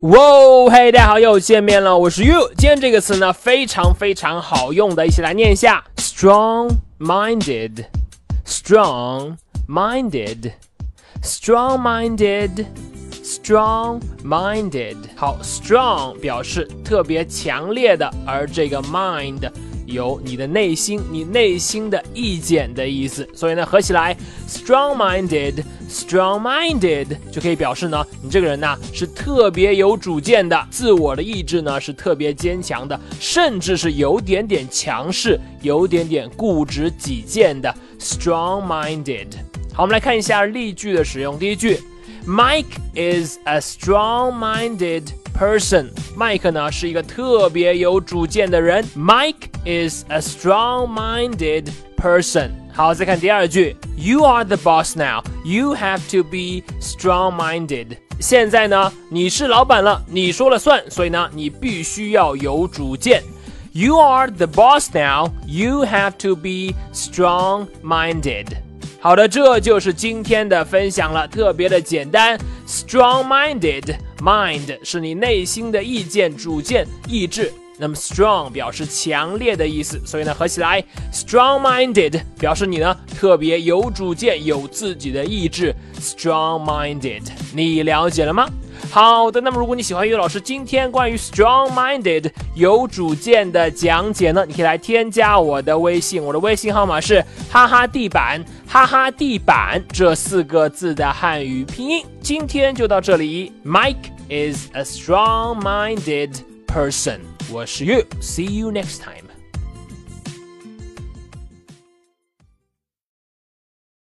哇，嘿，大家好，又见面了，我是 You。今天这个词呢，非常非常好用的，一起来念一下：strong-minded，strong-minded，strong-minded，strong-minded。好，strong 表示特别强烈的，而这个 mind。有你的内心，你内心的意见的意思，所以呢，合起来，strong-minded，strong-minded 就可以表示呢，你这个人呢是特别有主见的，自我的意志呢是特别坚强的，甚至是有点点强势，有点点固执己见的，strong-minded。好，我们来看一下例句的使用。第一句，Mike is a strong-minded。person。麦克呢是一个特别有主见的人。Mike is a strong-minded person。好，再看第二句，You are the boss now. You have to be strong-minded。现在呢，你是老板了，你说了算，所以呢，你必须要有主见。You are the boss now. You have to be strong-minded. 好的，这就是今天的分享了，特别的简单。 Mind 是你内心的意见、主见、意志。那么 strong 表示强烈的意思，所以呢，合起来 strong-minded 表示你呢特别有主见、有自己的意志。Strong-minded，你了解了吗？好的，那么如果你喜欢于老师今天关于 strong-minded 有主见的讲解呢，你可以来添加我的微信，我的微信号码是哈哈地板哈哈地板这四个字的汉语拼音。今天就到这里，Mike is a strong-minded person。我是于，See you next time。